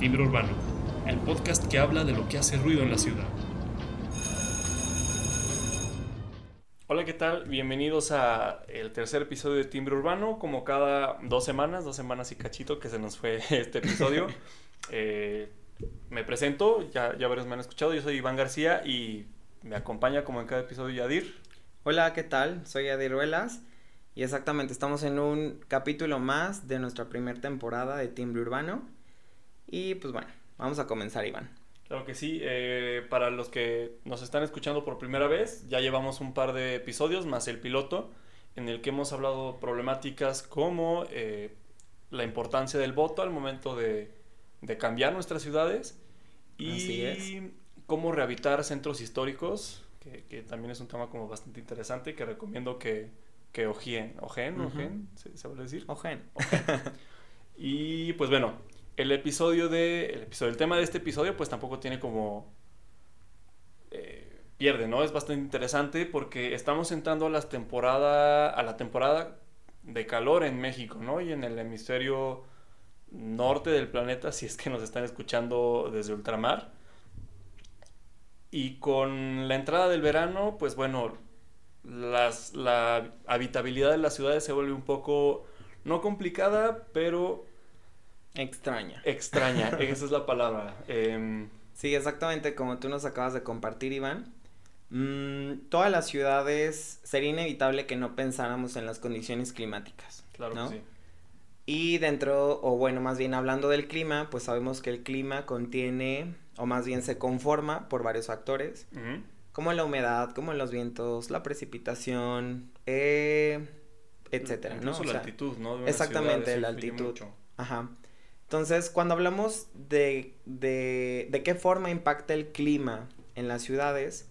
Timbre Urbano, el podcast que habla de lo que hace ruido en la ciudad. Hola, ¿qué tal? Bienvenidos a el tercer episodio de Timbre Urbano, como cada dos semanas, dos semanas y cachito que se nos fue este episodio. Eh, me presento, ya, ya varios me han escuchado, yo soy Iván García y me acompaña como en cada episodio Yadir. Hola, ¿qué tal? Soy Yadir Ruelas y exactamente estamos en un capítulo más de nuestra primera temporada de Timbre Urbano y pues bueno, vamos a comenzar Iván. Claro que sí, eh, para los que nos están escuchando por primera vez, ya llevamos un par de episodios más el piloto en el que hemos hablado problemáticas como eh, la importancia del voto al momento de, de cambiar nuestras ciudades y cómo rehabilitar centros históricos, que, que, también es un tema como bastante interesante que recomiendo que, que ojien, ojen, ojen, ¿se, ¿se puede decir? Ojen. y pues bueno, el episodio de, el episodio, el tema de este episodio pues tampoco tiene como, eh, pierde, ¿no? Es bastante interesante porque estamos entrando a las temporada, a la temporada de calor en México, ¿no? Y en el hemisferio norte del planeta, si es que nos están escuchando desde ultramar. Y con la entrada del verano, pues bueno, las, la habitabilidad de las ciudades se vuelve un poco, no complicada, pero... Extraña. Extraña, esa es la palabra. Eh, sí, exactamente como tú nos acabas de compartir, Iván. Mm, todas las ciudades sería inevitable que no pensáramos en las condiciones climáticas. Claro ¿no? que sí. Y dentro, o bueno, más bien hablando del clima, pues sabemos que el clima contiene, o más bien se conforma por varios factores, Uh -huh. como la humedad, como los vientos, la precipitación, eh, etcétera, ¿no? O la sea, altitud, ¿no? De una exactamente, ciudad, la altitud. mucho. Ajá. Entonces, cuando hablamos de, de, de qué forma impacta el clima en las ciudades,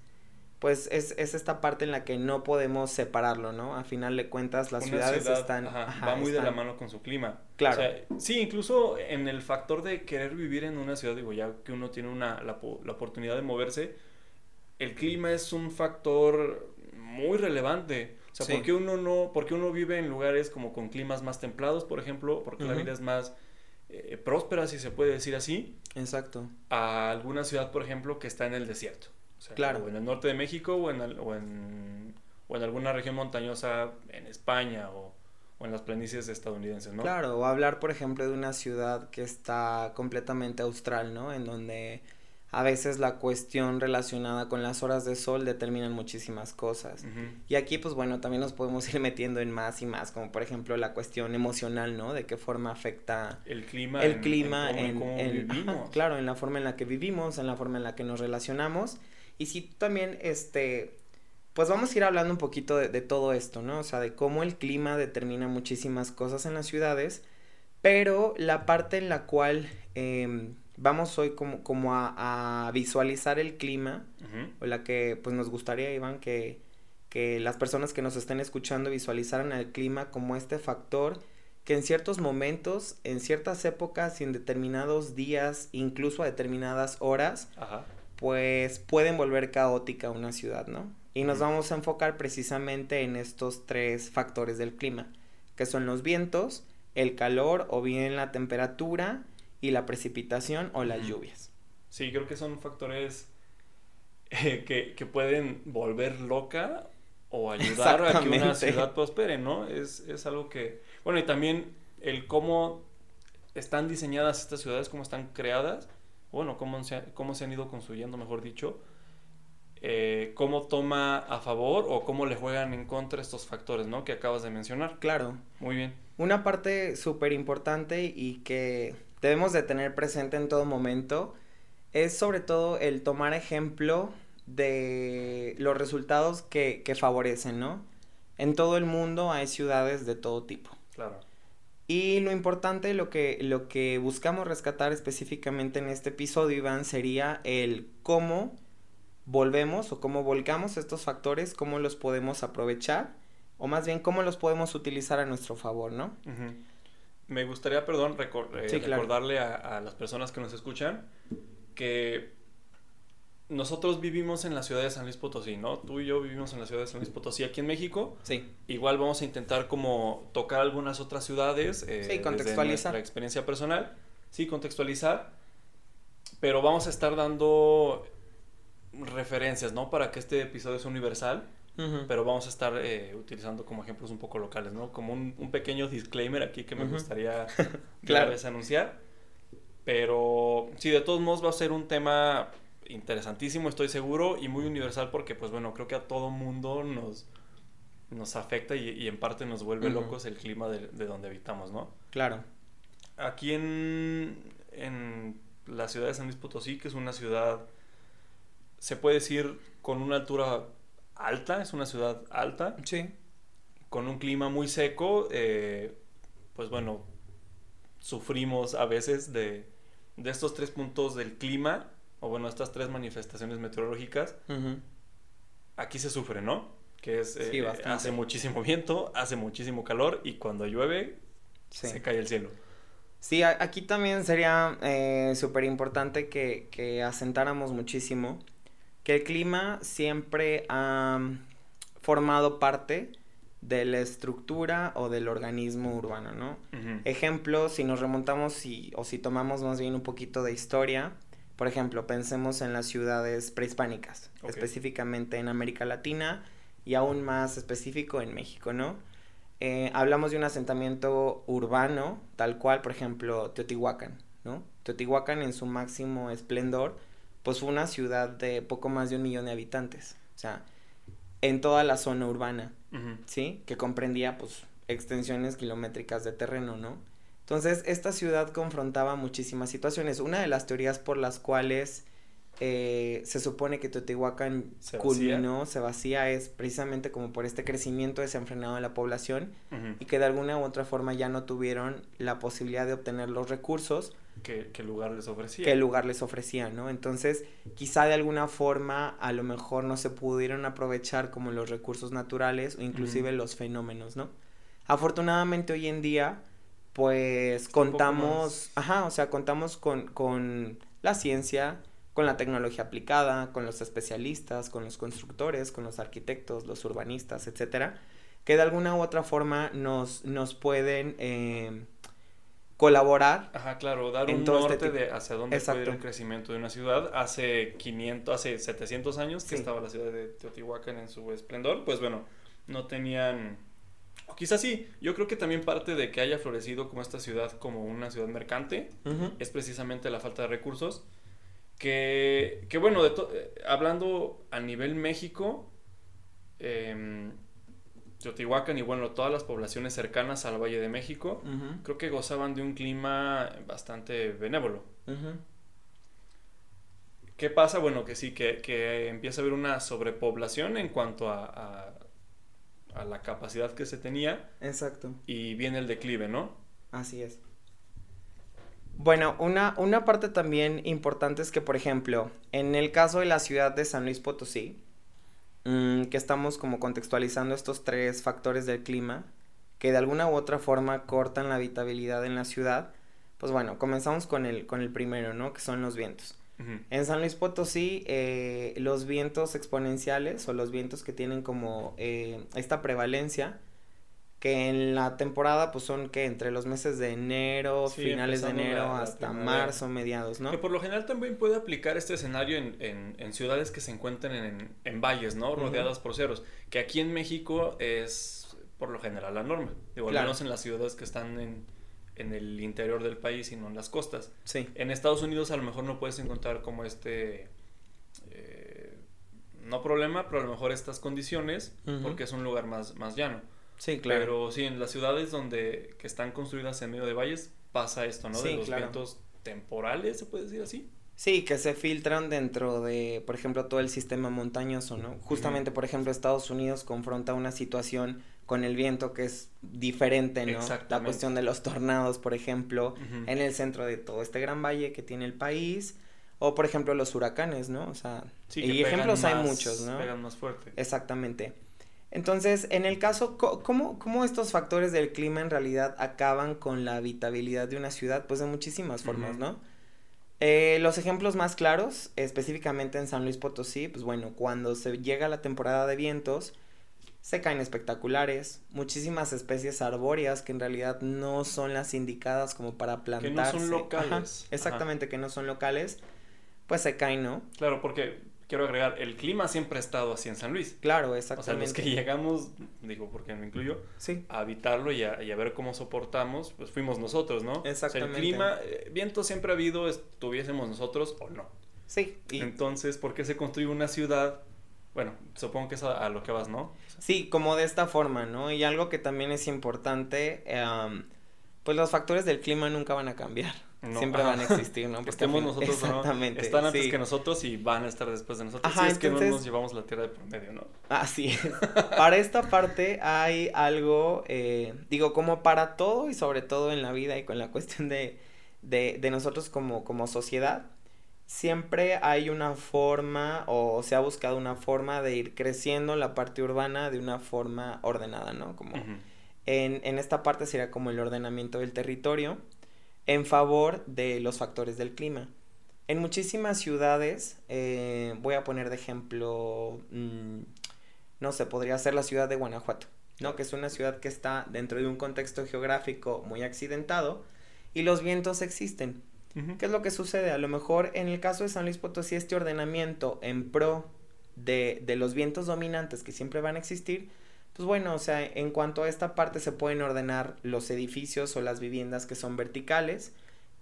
pues es, es esta parte en la que no podemos separarlo, ¿no? A final de cuentas, las Una ciudades ciudad, están... ajá, ajá, va muy de la mano con su clima. Claro. O sea, sí, incluso en el factor de querer vivir en una ciudad, digo, ya que uno tiene una, la, la oportunidad de moverse, el clima es un factor muy relevante. O sea, Sí. ¿por qué uno no, por qué uno vive en lugares como con climas más templados, por ejemplo? Porque la vida es más eh, próspera, si se puede decir así, Exacto. a alguna ciudad, por ejemplo, que está en el desierto. O sea, Claro. O en el norte de México o en, o en, o en alguna región montañosa en España o, o en las planicies estadounidenses, ¿no? Claro, o hablar, por ejemplo, de una ciudad que está completamente austral, ¿no? En donde a veces la cuestión relacionada con las horas de sol determinan muchísimas cosas. Y aquí, pues bueno, también nos podemos ir metiendo en más y más, como por ejemplo la cuestión emocional, ¿no? De qué forma afecta El clima. el en- clima en, en, cómo, en en- cómo ajá, vivimos. claro, en la forma en la que vivimos, en la forma en la que nos relacionamos. Y sí, también, este, pues vamos a ir hablando un poquito de, de todo esto, ¿no? O sea, de cómo el clima determina muchísimas cosas en las ciudades, pero la parte en la cual em, vamos hoy como, como a, a visualizar el clima, Ujú. o la que pues nos gustaría, Iván, que, que las personas que nos estén escuchando visualizaran el clima como este factor que en ciertos momentos, en ciertas épocas y en determinados días, incluso a determinadas horas, Ajá. pues pueden volver caótica una ciudad, ¿no? Y nos vamos a enfocar precisamente en estos tres factores del clima, que son los vientos, el calor o bien la temperatura y la precipitación o las lluvias. Sí, creo que son factores eh, que, que pueden volver loca o ayudar a que una ciudad prospere, ¿no? Es, es algo que... Bueno, y también el cómo están diseñadas estas ciudades, cómo están creadas, bueno, cómo se, cómo se han ido construyendo, mejor dicho, eh, cómo toma a favor o cómo le juegan en contra estos factores, ¿no? Que acabas de mencionar. Claro, Muy bien. Una parte súper importante y que debemos de tener presente en todo momento es sobre todo el tomar ejemplo de los resultados que, que favorecen, ¿no? En todo el mundo hay ciudades de todo tipo. Claro. Y lo importante, lo que, lo que buscamos rescatar específicamente en este episodio, Iván, sería el cómo volvemos o cómo volcamos estos factores, cómo los podemos aprovechar, o más bien cómo los podemos utilizar a nuestro favor, ¿no? Ujú. Me gustaría, perdón, eh, Sí, claro. recordarle a, a las personas que nos escuchan que nosotros vivimos en la ciudad de San Luis Potosí, ¿no? Tú y yo vivimos en la ciudad de San Luis Potosí aquí en México. Sí. Igual vamos a intentar como tocar algunas otras ciudades. eh, Sí, desde contextualizar. nuestra experiencia personal. Sí, contextualizar. Pero vamos a estar dando referencias, ¿no? Para que este episodio sea universal. Pero vamos a estar eh, utilizando como ejemplos un poco locales, ¿no? Como un, un pequeño disclaimer aquí que me gustaría claro. vez anunciar. Pero sí, de todos modos va a ser un tema interesantísimo, estoy seguro, y muy universal porque, pues bueno, creo que a todo mundo nos, nos afecta y, en parte nos vuelve locos el clima de, de, donde habitamos, ¿no? Claro. Aquí en, en la ciudad de San Luis Potosí, que es una ciudad, se puede decir, con una altura alta, es una ciudad alta. Sí. Con un clima muy seco, eh, pues bueno, sufrimos a veces de, de, estos tres puntos del clima, o bueno, estas tres manifestaciones meteorológicas. Aquí se sufre, ¿no? Que es, eh, hace muchísimo viento, hace muchísimo calor y cuando llueve, se cae el cielo. Sí, aquí también sería eh, súper importante que, que asentáramos muchísimo que el clima siempre ha formado parte de la estructura o del organismo urbano, ¿no? Ejemplo, si nos remontamos o si tomamos más bien un poquito de historia, por ejemplo, pensemos en las ciudades prehispánicas, específicamente en América Latina y aún más específico en México, ¿no? Eh, hablamos de un asentamiento urbano, tal cual, por ejemplo, Teotihuacán, ¿no? Teotihuacán en su máximo esplendor pues fue una ciudad de poco más de un millón de habitantes. O sea, en toda la zona urbana, ¿sí? Que comprendía, pues, extensiones kilométricas de terreno, ¿no? Entonces, esta ciudad confrontaba muchísimas situaciones. Una de las teorías por las cuales eh, se supone que Teotihuacán se culminó, se vacía, es precisamente como por este crecimiento desenfrenado de la población y que de alguna u otra forma ya no tuvieron la posibilidad de obtener los recursos que, el lugar les ofrecía. Que el lugar les ofrecía, ¿no? Entonces, quizá de alguna forma a lo mejor no se pudieron aprovechar como los recursos naturales o inclusive los fenómenos, ¿no? Afortunadamente hoy en día, pues contamos, ajá, o sea, contamos con, con la ciencia, con la tecnología aplicada, con los especialistas, con los constructores, con los arquitectos, los urbanistas, etcétera, que de alguna u otra forma nos, nos pueden eh, colaborar. Ajá, claro, dar un este norte de hacia dónde puede ir el crecimiento de una ciudad. Hace 500, hace 700 años que estaba la ciudad de Teotihuacán en su esplendor, pues bueno, no tenían... O quizás sí, yo creo que también parte de que haya florecido como esta ciudad como una ciudad mercante es precisamente la falta de recursos. Que, que bueno, de eh, hablando a nivel México, eh, Teotihuacán y bueno, todas las poblaciones cercanas al Valle de México, creo que gozaban de un clima bastante benévolo. ¿Qué pasa? Bueno, que sí, que, empieza a haber una sobrepoblación en cuanto a, a, la capacidad que se tenía. Exacto. Y viene el declive, ¿no? Así es. Bueno, una, una parte también importante es que, por ejemplo, en el caso de la ciudad de San Luis Potosí, Mm, que estamos como contextualizando estos tres factores del clima que de alguna u otra forma cortan la habitabilidad en la ciudad, pues bueno, comenzamos con el, con el primero, ¿no? Que son los vientos. En San Luis Potosí, eh, los vientos exponenciales o los vientos que tienen como eh, esta prevalencia, que en la temporada pues son que entre los meses de enero, finales de enero hasta marzo, mediados, ¿no? Que por lo general también puede aplicar este escenario en, en, ciudades que se encuentran en, en valles, ¿no? Rodeadas por ceros, que aquí en México es por lo general la norma, digo, al menos en las ciudades que están en, en el interior del país y no en las costas. Sí. En Estados Unidos a lo mejor no puedes encontrar como este... Eh, no problema, pero a lo mejor estas condiciones, porque es un lugar más, más llano. Sí, claro. Pero sí, en las ciudades donde que están construidas en medio de valles pasa esto, ¿no? de los vientos temporales, se puede decir así. Sí, que se filtran dentro de, por ejemplo, todo el sistema montañoso, ¿no? Justamente, por ejemplo, Estados Unidos confronta una situación con el viento que es diferente, ¿no? La cuestión de los tornados, por ejemplo, en el centro de todo este gran valle que tiene el país. O, por ejemplo, los huracanes, ¿no? O sea, y ejemplos hay muchos, ¿no? Pegan más fuerte. Exactamente. Entonces, en el caso, ¿cómo, ¿cómo, estos factores del clima en realidad acaban con la habitabilidad de una ciudad? Pues de muchísimas formas, ¿no? Eh, los ejemplos más claros, específicamente en San Luis Potosí, pues bueno, cuando se llega la temporada de vientos, se caen espectaculares, muchísimas especies arbóreas que en realidad no son las indicadas como para plantarse. Que no son locales. exactamente, que no son locales pues se caen, ¿no? Claro, porque quiero agregar, el clima siempre ha estado así en San Luis. Claro, O sea, exactamente. los que llegamos, digo, porque me incluyo, Sí, a habitarlo y a, y a ver cómo soportamos, pues fuimos nosotros, ¿no? O sea, Exactamente. el clima, eh, viento siempre ha habido, estuviésemos nosotros o no. sí. Y, Entonces, ¿por qué se construye una ciudad? Bueno, supongo que es a, a lo que vas, ¿no? Sí, como de esta forma, ¿no? Y algo que también es importante, em, pues los factores del clima nunca van a cambiar. No, Siempre ajá. van a existir, ¿no? Que Porque estemos nosotros no, están antes sí. que nosotros y van a estar después de nosotros. Ajá, si es que no nos llevamos la tierra de por medio, ¿no? Así es. Para esta parte hay algo, eh, digo, como para todo y sobre todo en la vida y con la cuestión de, de, de nosotros como, como sociedad, siempre hay una forma o se ha buscado una forma de ir creciendo la parte urbana de una forma ordenada, ¿no? Como en, en esta parte sería como el ordenamiento del territorio en favor de los factores del clima. En muchísimas ciudades, eh, voy a poner de ejemplo, mm, no sé, podría ser la ciudad de Guanajuato, ¿no? Que es una ciudad que está dentro de un contexto geográfico muy accidentado y los vientos existen. ¿Qué es lo que sucede? A lo mejor en el caso de San Luis Potosí, este ordenamiento en pro de, de los vientos dominantes que siempre van a existir, pues bueno, o sea, en cuanto a esta parte se pueden ordenar los edificios o las viviendas que son verticales,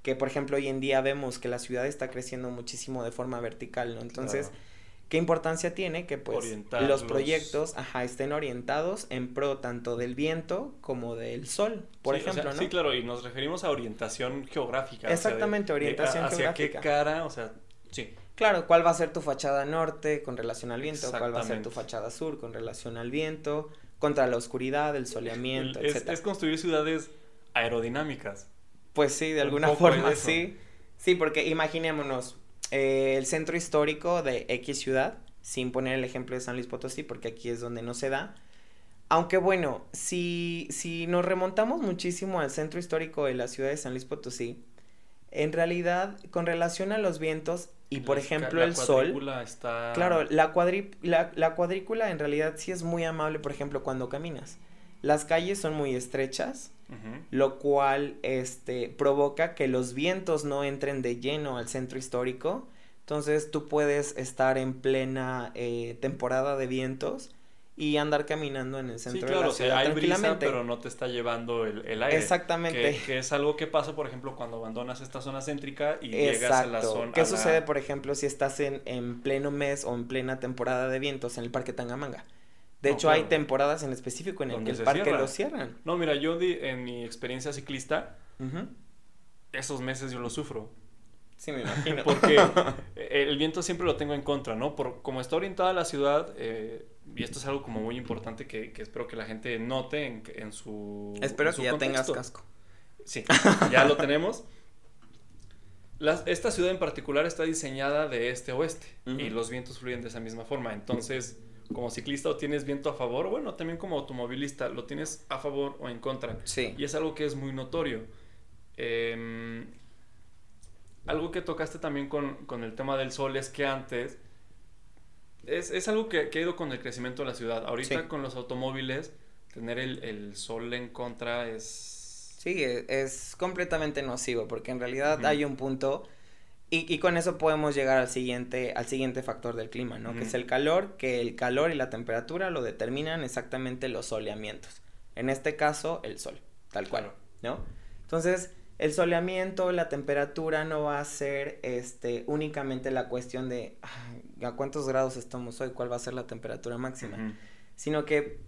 que por ejemplo hoy en día vemos que la ciudad está creciendo muchísimo de forma vertical, ¿no? Entonces, Claro. ¿qué importancia tiene que pues Orientarlos. los proyectos, ajá, estén orientados en pro tanto del viento como del sol, por Sí, o sea, ejemplo, ¿no? Sí, claro, y nos referimos a orientación geográfica. o sea, de- Exactamente, de orientación a- hacia qué geográfica. cara, o sea, sí. Claro, ¿cuál va a ser tu fachada norte con relación al viento? ¿Cuál va a ser tu fachada sur con relación al viento? Contra la oscuridad, el soleamiento, etcétera. es construir ciudades aerodinámicas. Pues sí, de un alguna forma eso. sí. Sí, porque imaginémonos eh, el centro histórico de X ciudad, sin poner el ejemplo de San Luis Potosí, porque aquí es donde no se da. Aunque bueno, si, si nos remontamos muchísimo al centro histórico de la ciudad de San Luis Potosí, en realidad, con relación a los vientos y por La ejemplo la el sol, cuadrícula Está... Claro, la, cuadri- la, la cuadrícula en realidad sí es muy amable, por ejemplo, cuando caminas. Las calles son muy estrechas, lo cual este, provoca que los vientos no entren de lleno al centro histórico. Entonces tú puedes estar en plena eh, temporada de vientos y andar caminando en el Sí, centro claro, de o la sea, ciudad hay brisa, pero no te está llevando el, el aire. Exactamente. Que, que es algo que pasa, por ejemplo, cuando abandonas esta zona céntrica y llegas a la zona... ¿Qué la- sucede, por ejemplo, si estás en, en pleno mes o en plena temporada de vientos en el Parque Tangamanga? De No, hecho, hay temporadas en específico en el que el parque cierra. lo cierran. No, mira, yo di- en mi experiencia ciclista, esos meses yo los sufro. Sí, me imagino. Porque el viento siempre lo tengo en contra, ¿no? Por, como está orientada la ciudad, eh, y esto es algo como muy importante que, que espero que la gente note en, en su. Espero en su que ya tengas casco. Sí, ya lo tenemos. Las- esta ciudad en particular está diseñada de este a oeste Ujú. y los vientos fluyen de esa misma forma. Entonces, como ciclista o tienes viento a favor, bueno, también como automovilista, lo tienes a favor o en contra. Sí. Y es algo que es muy notorio. Em, algo que tocaste también con, con el tema del sol es que antes es, es algo que, que ha ido con el crecimiento de la ciudad. Ahorita Sí. con los automóviles, tener el, el sol en contra es... Sí, e- es completamente nocivo porque en realidad hay un punto y, y con eso podemos llegar al siguiente, al siguiente factor del clima, ¿no? Que es el calor, que el calor y la temperatura lo determinan exactamente los soleamientos. En este caso, el sol, tal cual, ¿no? Entonces, el soleamiento, la temperatura no va a ser este, únicamente la cuestión de "Ay, a cuántos grados estamos hoy, cuál va a ser la temperatura máxima. Sino que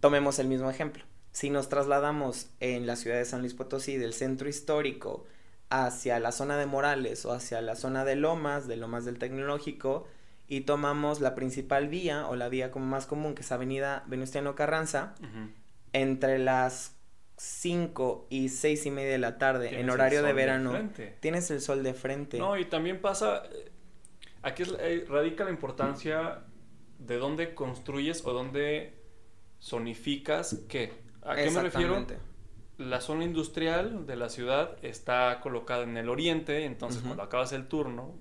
tomemos el mismo ejemplo. Si nos trasladamos en la ciudad de San Luis Potosí del centro histórico hacia la zona de Morales o hacia la zona de Lomas, de Lomas del Tecnológico, y tomamos la principal vía o la vía como más común, que es Avenida Venustiano Carranza, entre las 5 y 6 y media de la tarde, en horario de verano, frente. tienes el sol de frente. No, y también pasa, eh, aquí es- eh, radica la importancia de dónde construyes o dónde zonificas qué. ¿A qué me refiero? La zona industrial de la ciudad está colocada en el oriente, entonces cuando acabas el turno,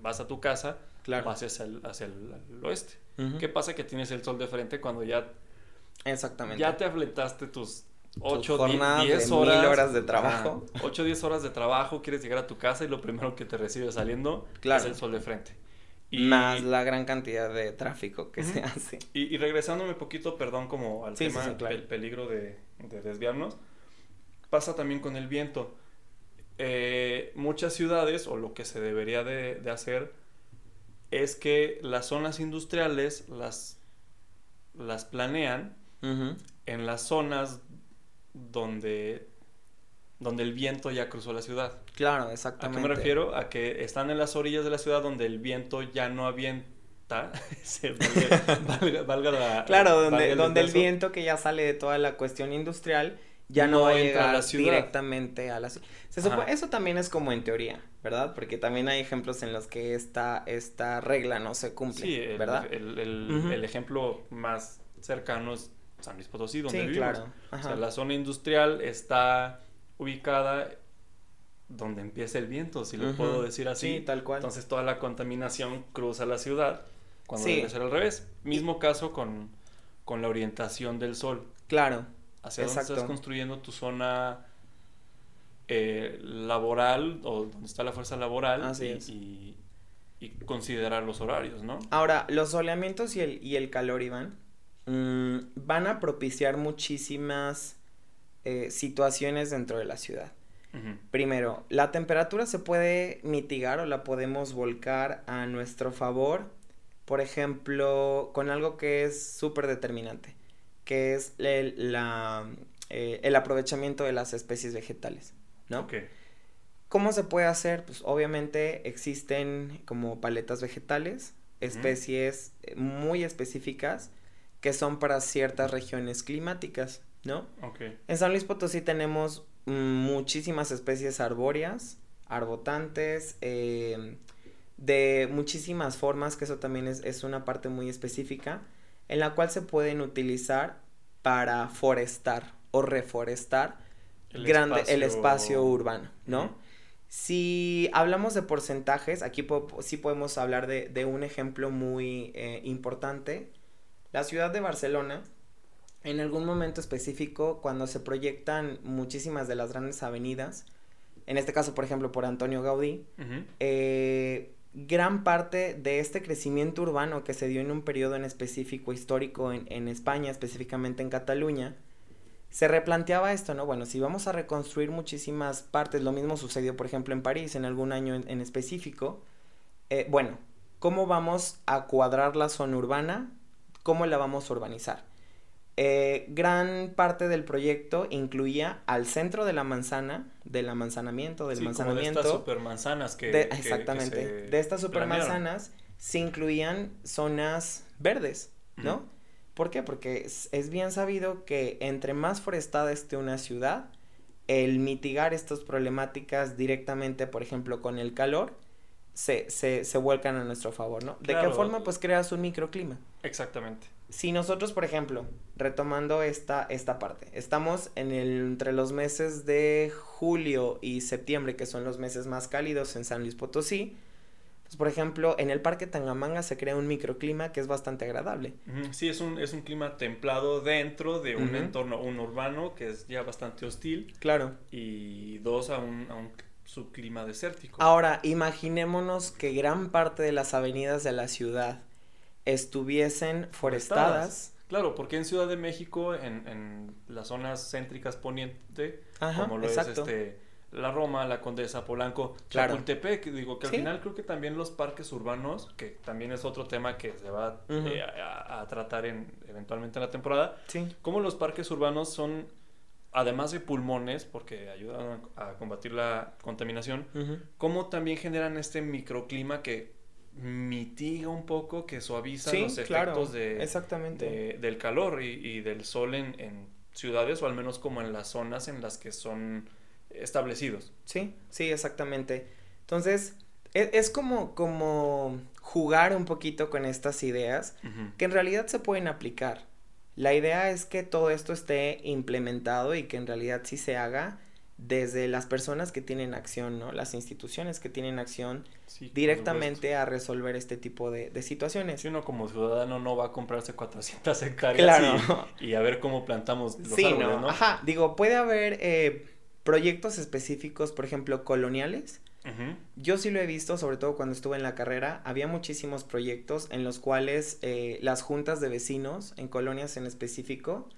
vas a tu casa, Claro. vas hacia el, hacia el- el oeste. Ujú. ¿Qué pasa? Que tienes el sol de frente cuando ya, Exactamente. ya te afletaste tus 8 jornada 10 de horas, de trabajo. 8 o 10 horas de trabajo, quieres llegar a tu casa y lo primero que te recibe saliendo es el sol de frente. Y, Más la gran cantidad de tráfico que se hace. Y, y, regresándome un poquito, perdón, como al tema del peligro de, de, desviarnos, pasa también con el viento. Eh, muchas ciudades, o lo que se debería de, de hacer, es que las zonas industriales las, las planean en las zonas donde, donde el viento ya cruzó la ciudad. Claro, exactamente. ¿A qué me refiero? A que están en las orillas de la ciudad donde el viento ya no avienta. valga, la, claro, donde, donde el viento que ya sale de toda la cuestión industrial ya no, va a llegar directamente a la ciudad. eso también es como en teoría, ¿verdad? Porque también hay ejemplos en los que esta, esta regla no se cumple, sí, ¿verdad? El, el, el ejemplo más cercano es San Luis Potosí, donde sí, Claro. O sea, la zona industrial está ubicada donde empieza el viento, si lo puedo decir así. Sí, tal cual. Entonces toda la contaminación cruza la ciudad cuando debe ser al revés. Mismo caso con, con la orientación del sol. Claro. Hacia dónde estás construyendo tu zona eh, laboral o donde está la fuerza laboral así y, es. y, y, considerar los horarios, ¿no? Ahora, los soleamientos y el, y el calor, Iván, Mm, van a propiciar muchísimas eh, situaciones dentro de la ciudad. Primero, la temperatura se puede mitigar o la podemos volcar a nuestro favor, por ejemplo, con algo que es súper determinante, que es el, la, eh, el aprovechamiento de las especies vegetales, ¿no? ¿Cómo se puede hacer? Pues obviamente existen como paletas vegetales, especies muy específicas que son para ciertas regiones climáticas, ¿no? Okay. En San Luis Potosí tenemos muchísimas especies arbóreas, arbotantes, em, de muchísimas formas, que eso también es, es, una parte muy específica, en la cual se pueden utilizar para forestar o reforestar el, grande, espacio... el espacio urbano, ¿no? Si hablamos de porcentajes, aquí sí podemos hablar de, de un ejemplo muy eh, importante, la ciudad de Barcelona, en algún momento específico, cuando se proyectan muchísimas de las grandes avenidas, en este caso, por ejemplo, por Antonio Gaudí, eh, gran parte de este crecimiento urbano que se dio en un periodo en específico histórico en, en, España, específicamente en Cataluña, se replanteaba esto, ¿no? Bueno, si vamos a reconstruir muchísimas partes, lo mismo sucedió, por ejemplo, en París en algún año en, en específico, eh, bueno, ¿cómo vamos a cuadrar la zona urbana cómo la vamos a urbanizar. Eh, gran parte del proyecto incluía al centro de la manzana, del amanzanamiento, del manzanamiento. de estas supermanzanas que, de, Exactamente. de estas supermanzanas se incluían zonas verdes, ¿no? ¿Por qué? Porque es, es, bien sabido que entre más forestada esté una ciudad, el mitigar estas problemáticas directamente, por ejemplo, con el calor, se, se, se vuelcan a nuestro favor, ¿no? ¿De qué forma? Pues creas un microclima. Exactamente. Si nosotros, por ejemplo, retomando esta, esta parte, estamos en el, entre los meses de julio y septiembre, que son los meses más cálidos en San Luis Potosí, pues, por ejemplo, en el Parque Tangamanga se crea un microclima que es bastante agradable. Sí, es un, es un clima templado dentro de un entorno, un urbano, que es ya bastante hostil. Claro. Y dos, a un, a un su clima desértico. Ahora, imaginémonos que gran parte de las avenidas de la ciudad estuviesen forestadas. Claro, porque en Ciudad de México, en, en las zonas céntricas poniente, como lo es este, la Roma, la Condesa, Polanco, Chapultepec, digo que al final creo que también los parques urbanos, que también es otro tema que se va eh, a, tratar en, eventualmente en la temporada, sí. como los parques urbanos son además de pulmones, porque ayudan a, combatir la contaminación, como también generan este microclima que mitiga un poco, que suaviza los efectos de, exactamente. del calor y, del sol en, ciudades o al menos como en las zonas en las que son establecidos. Sí, sí, exactamente. Entonces, e, es, como, como jugar un poquito con estas ideas que en realidad se pueden aplicar. La idea es que todo esto esté implementado y que en realidad sí se haga desde las personas que tienen acción, ¿no? Las instituciones que tienen acción Sí, directamente a resolver este tipo de, de situaciones. Si uno como ciudadano no va a comprarse 400 hectáreas Claro. y, y a ver cómo plantamos los Sí, árboles, ¿no? ¿no? Ajá, digo, puede haber eh, proyectos específicos, por ejemplo, coloniales. Yo sí lo he visto, sobre todo cuando estuve en la carrera, había muchísimos proyectos en los cuales eh, las juntas de vecinos, en colonias en específico,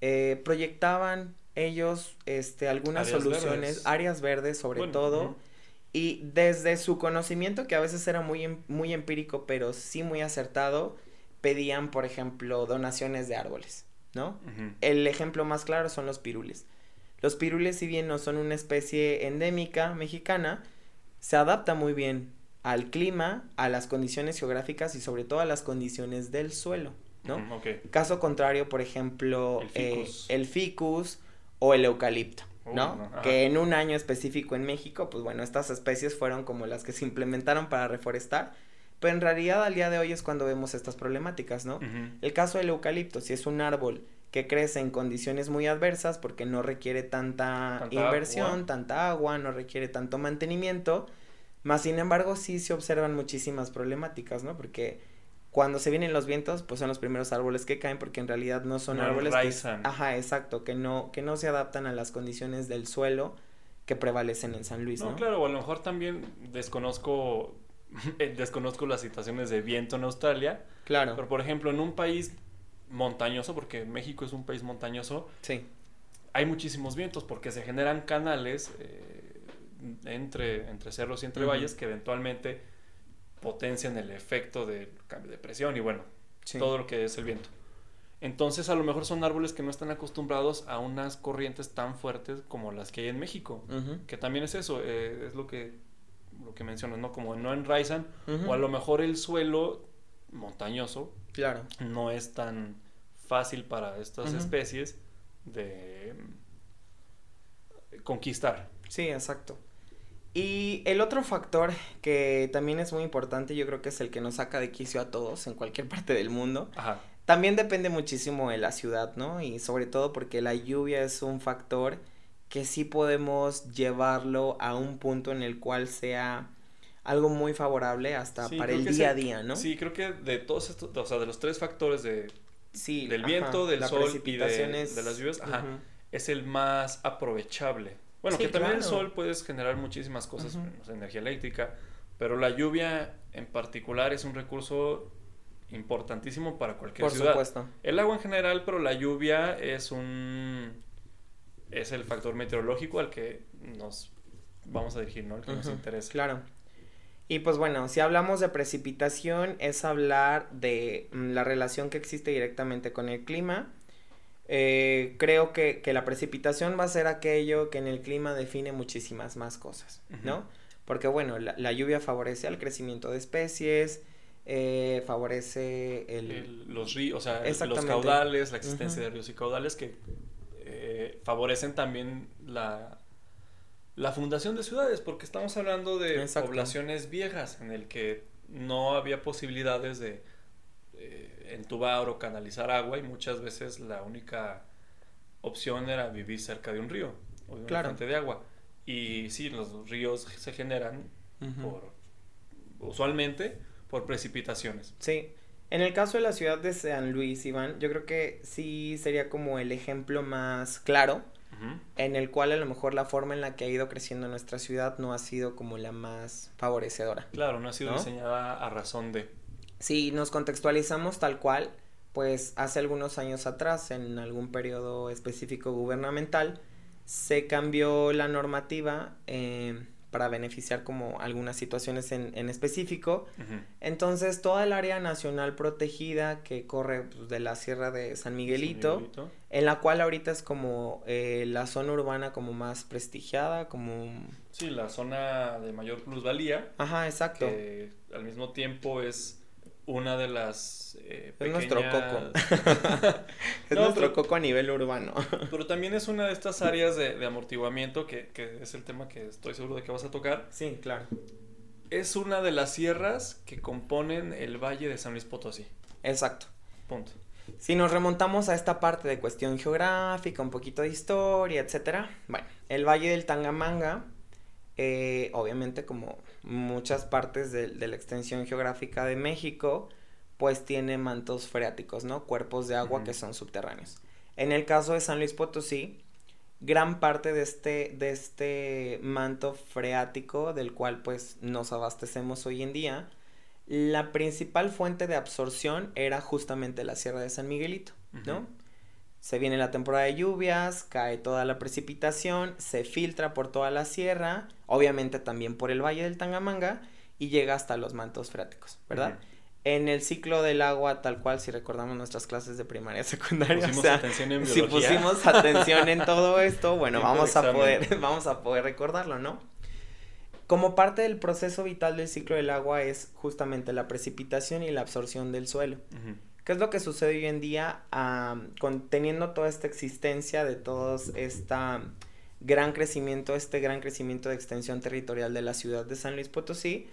eh, proyectaban ellos este, algunas Áreas soluciones, verdes. áreas verdes sobre Bueno, todo, y desde su conocimiento, que a veces era muy, em- muy empírico, pero sí muy acertado, pedían, por ejemplo, donaciones de árboles, ¿no? El ejemplo más claro son los pirules. Los pirules, si bien no son una especie endémica mexicana, se adapta muy bien al clima, a las condiciones geográficas y sobre todo a las condiciones del suelo, ¿no? Ujú, ok. Caso contrario, por ejemplo, El eh, ficus. el ficus o el eucalipto, Uy, ¿no? Que en un año específico en México, pues bueno, estas especies fueron como las que se implementaron para reforestar, pero en realidad al día de hoy es cuando vemos estas problemáticas, ¿no? El caso del eucalipto, si es un árbol que crece en condiciones muy adversas porque no requiere tanta, Tanta inversión, agua. tanta agua, no requiere tanto mantenimiento, más sin embargo sí se observan muchísimas problemáticas, ¿no? Porque cuando se vienen los vientos, pues son los primeros árboles que caen porque en realidad no son No árboles que, ajá, exacto, que no que no se adaptan a las condiciones del suelo que prevalecen en San Luis, ¿no? No, claro, o a lo mejor también desconozco eh, desconozco las situaciones de viento en Australia, Claro. pero por ejemplo, en un país montañoso, porque México es un país montañoso, Sí. hay muchísimos vientos porque se generan canales eh, entre, entre cerros y entre valles que eventualmente potencian el efecto del cambio de presión y bueno, Sí. todo lo que es el viento. Entonces, a lo mejor son árboles que no están acostumbrados a unas corrientes tan fuertes como las que hay en México. Que también es eso, eh, es lo que, lo que mencionas, ¿no? Como no enraizan, o a lo mejor el suelo montañoso Claro. no es tan fácil para estas especies de conquistar. Sí, exacto. Y el otro factor que también es muy importante, yo creo que es el que nos saca de quicio a todos en cualquier parte del mundo, Ajá. también depende muchísimo de la ciudad, ¿no? Y sobre todo porque la lluvia es un factor que sí podemos llevarlo a un punto en el cual sea algo muy favorable hasta Sí, para el día a día, ¿no? Sí, creo que de todos estos, o sea, de los tres factores de, Sí, del ajá, viento, del sol y de, de las lluvias, ajá, es el más aprovechable. Bueno, Sí, que también el sol puedes generar muchísimas cosas, energía eléctrica, pero la lluvia en particular es un recurso importantísimo para cualquier Por ciudad. supuesto. El agua en general, pero la lluvia es un es el factor meteorológico al que nos vamos a dirigir, ¿no? El que nos interesa. Claro. Y pues bueno, si hablamos de precipitación, es hablar de mm, la relación que existe directamente con el clima. Eh, creo que, que la precipitación va a ser aquello que en el clima define muchísimas más cosas, ¿no? Porque bueno, la, la lluvia favorece al crecimiento de especies, eh, favorece el... El- los ríos, o sea, los caudales, la existencia de ríos y caudales que eh, favorecen también la, la fundación de ciudades, porque estamos hablando de Exacto. poblaciones viejas en el que no había posibilidades de eh, entubar o canalizar agua y muchas veces la única opción era vivir cerca de un río o de una Claro. fuente de agua. Y sí, los ríos se generan por usualmente por precipitaciones. Sí. En el caso de la ciudad de San Luis, Iván, yo creo que sí sería como el ejemplo más claro En el cual a lo mejor la forma en la que ha ido creciendo nuestra ciudad no ha sido como la más favorecedora. Claro, no ha sido ¿No? diseñada a razón de. Si nos contextualizamos tal cual, pues hace algunos años atrás, en algún periodo específico gubernamental, se cambió la normativa eh, para beneficiar como algunas situaciones en, en específico. Entonces, toda el área nacional protegida que corre pues, de la Sierra de San Miguelito, San Miguelito. En la cual ahorita es como eh, la zona urbana como más prestigiada, como... Sí, la zona de mayor plusvalía, Ajá, exacto. que al mismo tiempo es una de las eh, Es nuestro pequeñas- Es No, nuestro pero- coco a nivel urbano. Pero también es una de estas áreas de, de amortiguamiento que, que es el tema que estoy seguro de que vas a tocar. sí, claro. Es una de las sierras que componen el Valle de San Luis Potosí. Exacto. Punto. Si nos remontamos a esta parte de cuestión geográfica, un poquito de historia, etcétera, bueno, el Valle del Tangamanga, eh, obviamente como muchas partes de, la extensión geográfica de México, pues tiene mantos freáticos, ¿no? Cuerpos de agua que son subterráneos. En el caso de San Luis Potosí, gran parte de este, de este manto freático del cual pues nos abastecemos hoy en día, la principal fuente de absorción era justamente la Sierra de San Miguelito, ¿no? Se viene la temporada de lluvias, cae toda la precipitación, se filtra por toda la sierra, obviamente también por el Valle del Tangamanga y llega hasta los mantos freáticos, ¿verdad? En el ciclo del agua, tal cual, si recordamos nuestras clases de primaria, secundaria, pusimos atención en si pusimos atención en todo esto, bueno, vamos a poder, vamos a poder recordarlo, ¿no? Como parte del proceso vital del ciclo del agua es justamente la precipitación y la absorción del suelo. ¿Qué es lo que sucede hoy en día con, teniendo toda esta existencia de todo este gran crecimiento, este gran crecimiento de extensión territorial de la ciudad de San Luis Potosí?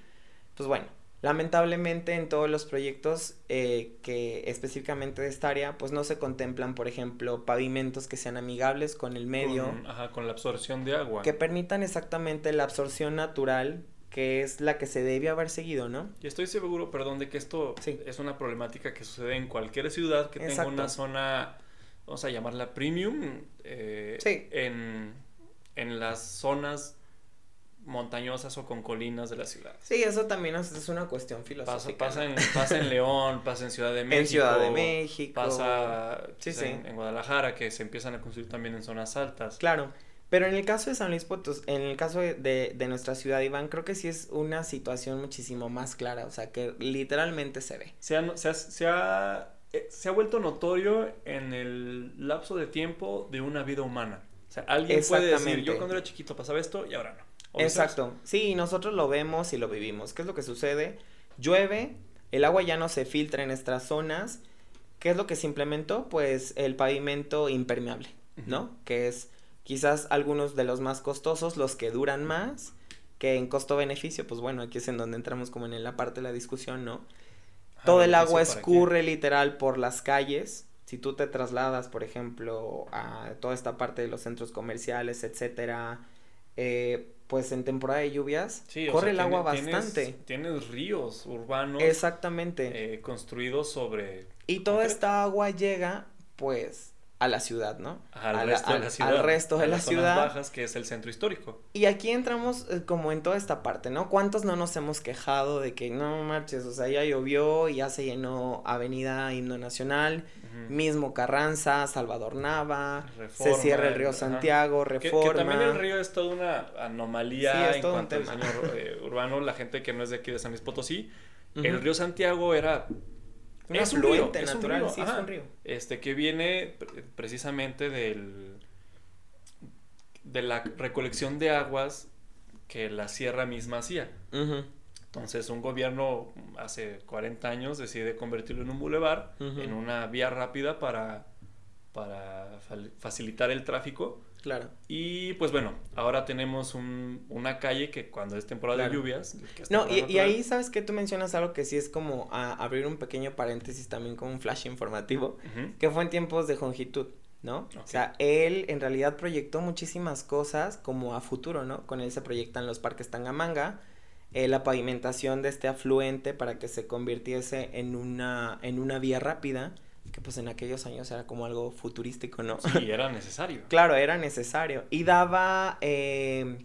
Pues bueno, Lamentablemente en todos los proyectos eh, que específicamente de esta área, pues no se contemplan, por ejemplo, pavimentos que sean amigables con el medio. Con, ajá, con la absorción de agua. Que permitan exactamente la absorción natural que es la que se debe haber seguido, ¿no? Y estoy seguro, perdón, de que esto es una problemática que sucede en cualquier ciudad que tenga una zona, vamos a llamarla premium, eh, en, en las zonas montañosas o con colinas de la ciudad. Sí, eso también es una cuestión filosófica. Pasa, en, León, pasa en Ciudad de México. En Ciudad de México. Pasa En, Guadalajara, que se empiezan a construir también en zonas altas. Claro. Pero en el caso de San Luis Potosí, en el caso de, de, nuestra ciudad, Iván, creo que sí es una situación muchísimo más clara, o sea, que literalmente se ve. Se ha, se se ha, eh, se ha vuelto notorio en el lapso de tiempo de una vida humana. O sea, alguien puede decir, yo cuando era chiquito pasaba esto y ahora no. Exacto. Sí, nosotros lo vemos y lo vivimos. ¿Qué es lo que sucede? Llueve, el agua ya no se filtra en estas zonas. ¿Qué es lo que se implementó? Pues el pavimento impermeable, ¿no? Que es quizás algunos de los más costosos, los que duran más, que en costo-beneficio, pues bueno, aquí es en donde entramos como en la parte de la discusión, ¿no? Todo el agua escurre literal por las calles. Si tú te trasladas, por ejemplo, a toda esta parte de los centros comerciales, etcétera, eh, pues en temporada de lluvias corre el agua bastante. Tienes, ríos urbanos. Exactamente. Eh, construidos sobre. Y toda esta agua llega, pues, a la ciudad, ¿no? Al resto de la ciudad. Al resto de la ciudad. bajas, que es el centro histórico. Y aquí entramos eh, como en toda esta parte, ¿no? ¿Cuántos no nos hemos quejado de que no marches, o sea, ya llovió y ya se llenó Avenida Himno Nacional, mismo Carranza, Salvador Nava, se cierra el río Santiago, Reforma. Que, también el río es toda una anomalía en cuanto al eh, urbano, la gente que no es de aquí de San Luis Potosí. El río Santiago era es un río, natural, sí, es un río. Este que viene precisamente del de la recolección de aguas que la sierra misma hacía. Entonces un gobierno hace 40 años decide convertirlo en un bulevar, en una vía rápida para, para facilitar el tráfico. Claro. Y pues bueno, ahora tenemos un, una calle que cuando es temporada de lluvias... no, y, ahí sabes que tú mencionas algo que sí es como abrir un pequeño paréntesis también como un flash informativo, que fue en tiempos de longitud. ¿no? O sea, él en realidad proyectó muchísimas cosas como a futuro, ¿no? Con él se proyectan los parques Tangamanga, eh, la pavimentación de este afluente para que se convirtiese en una, en una vía rápida, que pues en aquellos años era como algo futurístico, ¿no? Sí, era necesario. claro, era necesario. Y daba eh,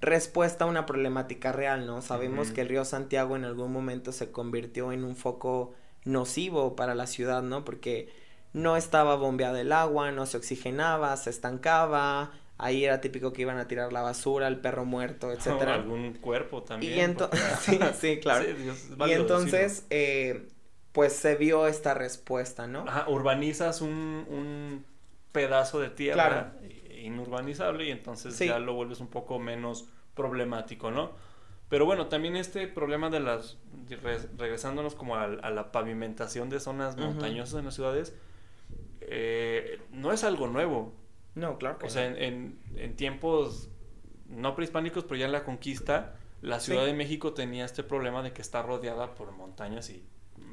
respuesta a una problemática real, ¿no? Sabemos que el río Santiago en algún momento se convirtió en un foco nocivo para la ciudad, ¿no? Porque no estaba bombeada el agua, no se oxigenaba, se estancaba, Ahí era típico que iban a tirar la basura, el perro muerto, etcétera. algún cuerpo también. Y entonces, sí, claro. y entonces, eh, pues se vio esta respuesta, ¿no? Ajá, urbanizas un, un pedazo de tierra inurbanizable y entonces ya lo vuelves un poco menos problemático, ¿no? Pero bueno, también este problema de las, regresándonos como a, la pavimentación de zonas montañosas en las ciudades, eh, no es algo nuevo. No, claro. o sea, en, en, tiempos no prehispánicos, pero ya en la conquista, la Ciudad de México tenía este problema de que está rodeada por montañas y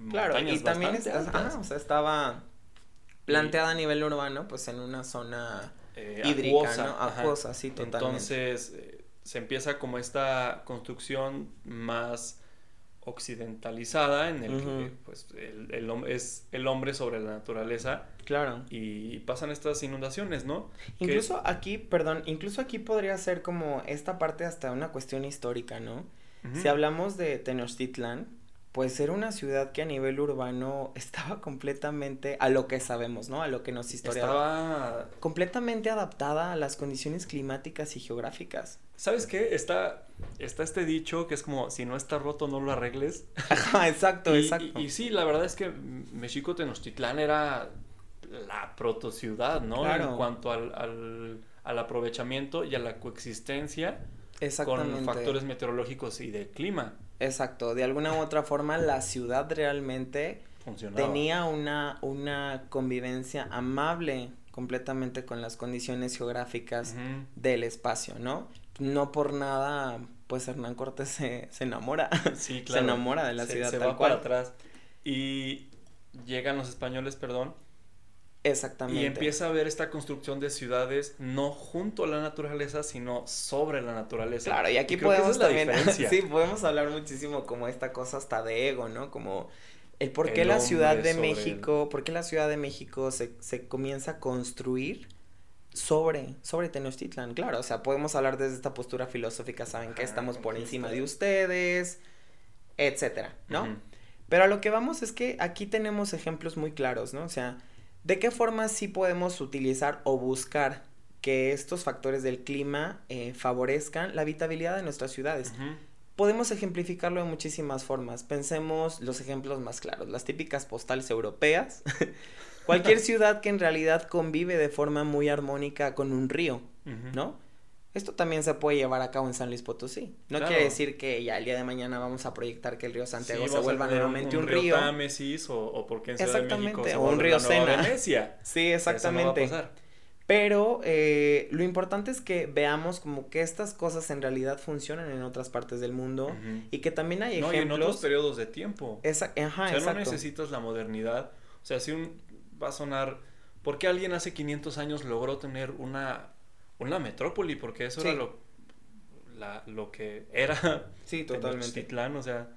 claro, y también o sea, estaba Planteada a nivel urbano, pues en una zona eh, hídrica, ¿no? Acuosa, sí, totalmente. Entonces, eh, se empieza como esta construcción más occidentalizada en el que pues el, el, es el hombre sobre la naturaleza. Claro. Y pasan estas inundaciones, ¿no? Incluso aquí, perdón, incluso aquí podría ser como esta parte hasta una cuestión histórica, ¿no? Si hablamos de Tenochtitlan, pues era una ciudad que a nivel urbano estaba completamente a lo que sabemos, ¿no? A lo que nos historiaba. Estaba completamente adaptada a las condiciones climáticas y geográficas. ¿Sabes qué? Está, está este dicho que es como, si no está roto, no lo arregles. Ajá, exacto, exacto. Y, sí, la verdad es que México Tenochtitlán era la protociudad, ¿no? En cuanto al, al, al aprovechamiento y a la coexistencia con factores meteorológicos y de clima. Exacto, de alguna u otra forma la ciudad realmente tenía una, una convivencia amable completamente con las condiciones geográficas del espacio, ¿no? No por nada, pues Hernán Cortés se, enamora. Sí, claro. se enamora de la ciudad se va para atrás. Y llegan los españoles, perdón, Exactamente. Y empieza a ver esta construcción de ciudades no junto a la naturaleza, sino sobre la naturaleza. Claro, y aquí podemos también, sí, podemos hablar muchísimo como esta cosa hasta de ego, ¿no? Como el por qué la Ciudad de México, por qué la Ciudad de México se, se comienza a construir sobre, sobre Tenochtitlan, claro, o sea, podemos hablar desde esta postura filosófica, saben que estamos por encima de ustedes, etcétera, ¿no? Pero a lo que vamos es que aquí tenemos ejemplos muy claros, ¿no? O sea, ¿De qué forma sí podemos utilizar o buscar que estos factores del clima eh, favorezcan la habitabilidad de nuestras ciudades? Podemos ejemplificarlo de muchísimas formas. Pensemos los ejemplos más claros, las típicas postales europeas. Cualquier ciudad que en realidad convive de forma muy armónica con un río, ¿no? Esto también se puede llevar a cabo en San Luis Potosí. No quiere decir que ya el día de mañana vamos a proyectar que el río Santiago se vuelva nuevamente un, un, río. Támesis o, o porque en Ciudad de México o un río Sena. Sí, exactamente. Pero eh, lo importante es que veamos como que estas cosas en realidad funcionan en otras partes del mundo y que también hay ejemplos. No, y en otros periodos de tiempo. Esa, ajá, o sea, no necesitas la modernidad. O sea, si un va a sonar, ¿por qué alguien hace 500 años logró tener una una metrópoli, porque eso era lo, la, lo que era sí, totalmente. o sea,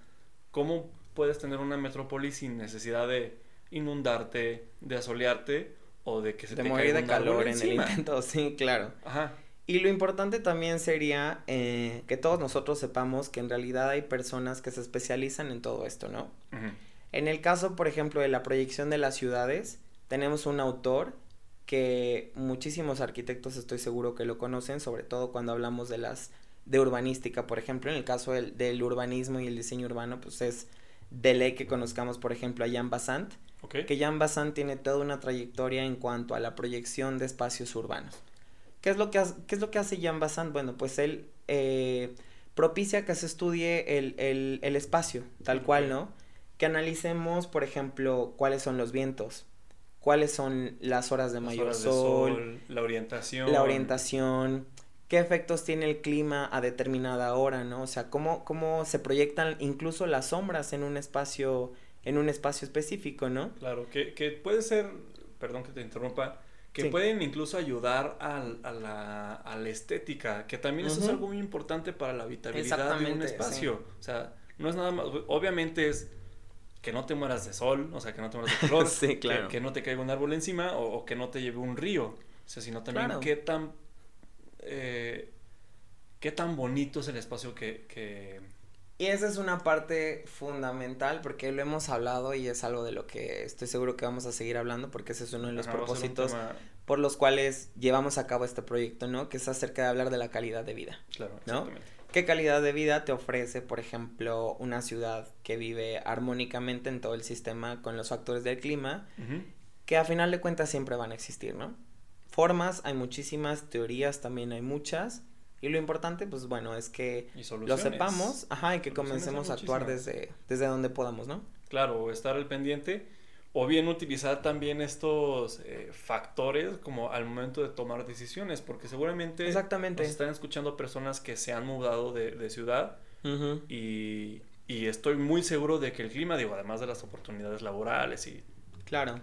¿cómo puedes tener una metrópoli sin necesidad de inundarte, de asolearte o de que se de te morir de calor en el intento, sí, claro. Ajá. Y lo importante también sería eh, que todos nosotros sepamos que en realidad hay personas que se especializan en todo esto, ¿no? En el caso, por ejemplo, de la proyección de las ciudades, tenemos un autor que muchísimos arquitectos estoy seguro que lo conocen, sobre todo cuando hablamos de las de urbanística, por ejemplo, en el caso del, del urbanismo y el diseño urbano, pues es de ley que conozcamos, por ejemplo, a Jean Bassant, que Jean Bassant tiene toda una trayectoria en cuanto a la proyección de espacios urbanos. ¿Qué es lo que hace, qué es lo que hace Jean Bassant? Bueno, pues él eh, propicia que se estudie el, el, el espacio, tal cual, ¿no? Que analicemos, por ejemplo, cuáles son los vientos, cuáles son las horas de mayor sol, la orientación. La orientación, qué efectos tiene el clima a determinada hora, ¿no? O sea, cómo, cómo se proyectan incluso las sombras en un espacio, en un espacio específico, ¿no? Claro, que, que puede ser, perdón que te interrumpa, que pueden incluso ayudar a, a, la, a, la, estética, que también eso es algo muy importante para la habitabilidad de un espacio. O sea, no es nada más, obviamente es que no te mueras de sol, o sea, que no te mueras de calor, sí, claro. que, no te caiga un árbol encima o, que no te lleve un río, o sea, sino también qué tan eh, qué tan bonito es el espacio que, que, Y esa es una parte fundamental porque lo hemos hablado y es algo de lo que estoy seguro que vamos a seguir hablando porque ese es uno de los propósitos por los cuales llevamos a cabo este proyecto, ¿no? Que es acerca de hablar de la calidad de vida. Claro, exactamente. ¿Qué calidad de vida te ofrece, por ejemplo, una ciudad que vive armónicamente en todo el sistema con los factores del clima, que a final de cuentas siempre van a existir, ¿no? Formas, hay muchísimas, teorías también hay muchas, y lo importante, pues bueno, es que lo sepamos, ajá, y que comencemos a actuar desde, desde donde podamos, ¿no? Claro, estar al pendiente o bien utilizar también estos eh, factores como al momento de tomar decisiones, porque seguramente Exactamente. nos están escuchando personas que se han mudado de, de ciudad y, y, estoy muy seguro de que el clima, digo, además de las oportunidades laborales y... Claro.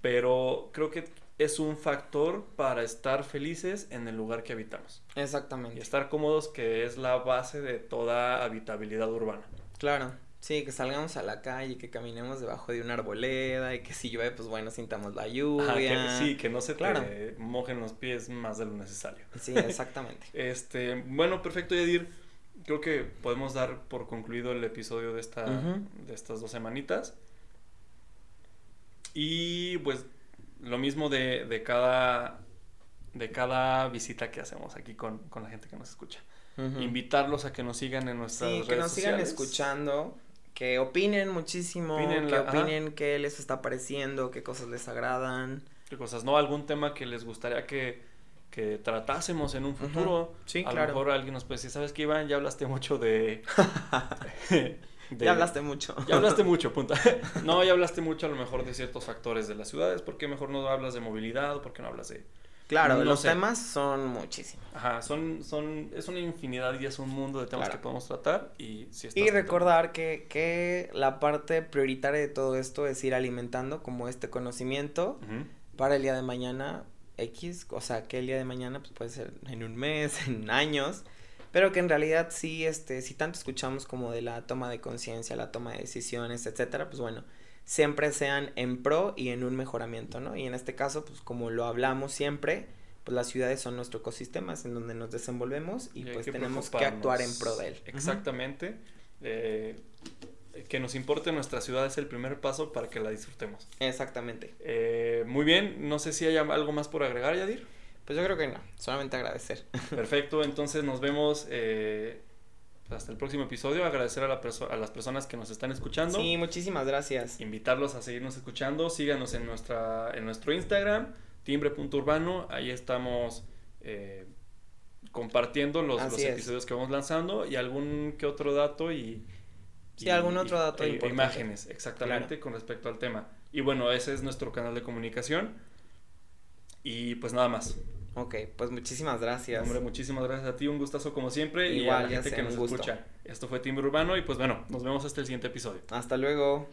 pero creo que es un factor para estar felices en el lugar que habitamos. Exactamente. Y estar cómodos, que es la base de toda habitabilidad urbana. Claro. Sí, que salgamos a la calle, que caminemos debajo de una arboleda y que si llueve, pues bueno, sintamos la lluvia. sí, que no se claro. te mojen los pies más de lo necesario. Sí, exactamente. este, bueno, perfecto, Yadir. Creo que podemos dar por concluido el episodio de, esta, de estas dos semanitas. Y pues lo mismo de, de, cada, de cada visita que hacemos aquí con, con la gente que nos escucha. Invitarlos a que nos sigan en nuestras sí, que nos sigan escuchando que opinen muchísimo, que opinen qué les está pareciendo, qué cosas les agradan. Qué cosas, ¿no? Algún tema que les gustaría que, que tratásemos en un futuro. Sí, a claro. lo mejor alguien nos puede decir, ¿sabes qué, Iván? Ya hablaste mucho de... ya hablaste mucho. Ya hablaste mucho, punta. no, ya hablaste mucho a lo mejor de ciertos factores de las ciudades. ¿Por qué mejor no hablas de movilidad? ¿Por qué no hablas de Claro, los temas son muchísimos. Ajá, son, son, es una infinidad y es un mundo de temas que podemos tratar y si Y recordar que, que, la parte prioritaria de todo esto es ir alimentando como este conocimiento para el día de mañana X, o sea, que el día de mañana pues, puede ser en un mes, en años, pero que en realidad sí, este, si tanto escuchamos como de la toma de conciencia, la toma de decisiones, etcétera, pues bueno, siempre sean en pro y en un mejoramiento, ¿no? Y en este caso, pues como lo hablamos siempre, pues las ciudades son nuestro ecosistema, es en donde nos desenvolvemos y, pues tenemos que actuar en pro de él. Exactamente. Eh, que nos importe nuestra ciudad es el primer paso para que la disfrutemos. Exactamente. Eh, muy bien, no sé si hay algo más por agregar, Yadir. Pues yo creo que no, solamente agradecer. Perfecto, entonces nos vemos eh, hasta el próximo episodio. Agradecer a, la a, las personas que nos están escuchando. Sí, muchísimas gracias. Invitarlos a seguirnos escuchando. Síganos en, nuestra, en nuestro Instagram, timbre.urbano. Ahí estamos eh, compartiendo los, los episodios que vamos lanzando y algún que otro dato y... Sí, algún otro dato e, Imágenes, exactamente, con respecto al tema. Y bueno, ese es nuestro canal de comunicación. Y pues nada más. Ok, pues muchísimas gracias. Hombre, muchísimas gracias a ti, un gustazo como siempre. y a la gente que nos escucha. Esto fue Timbre Urbano y pues bueno, nos vemos hasta el siguiente episodio. Hasta luego.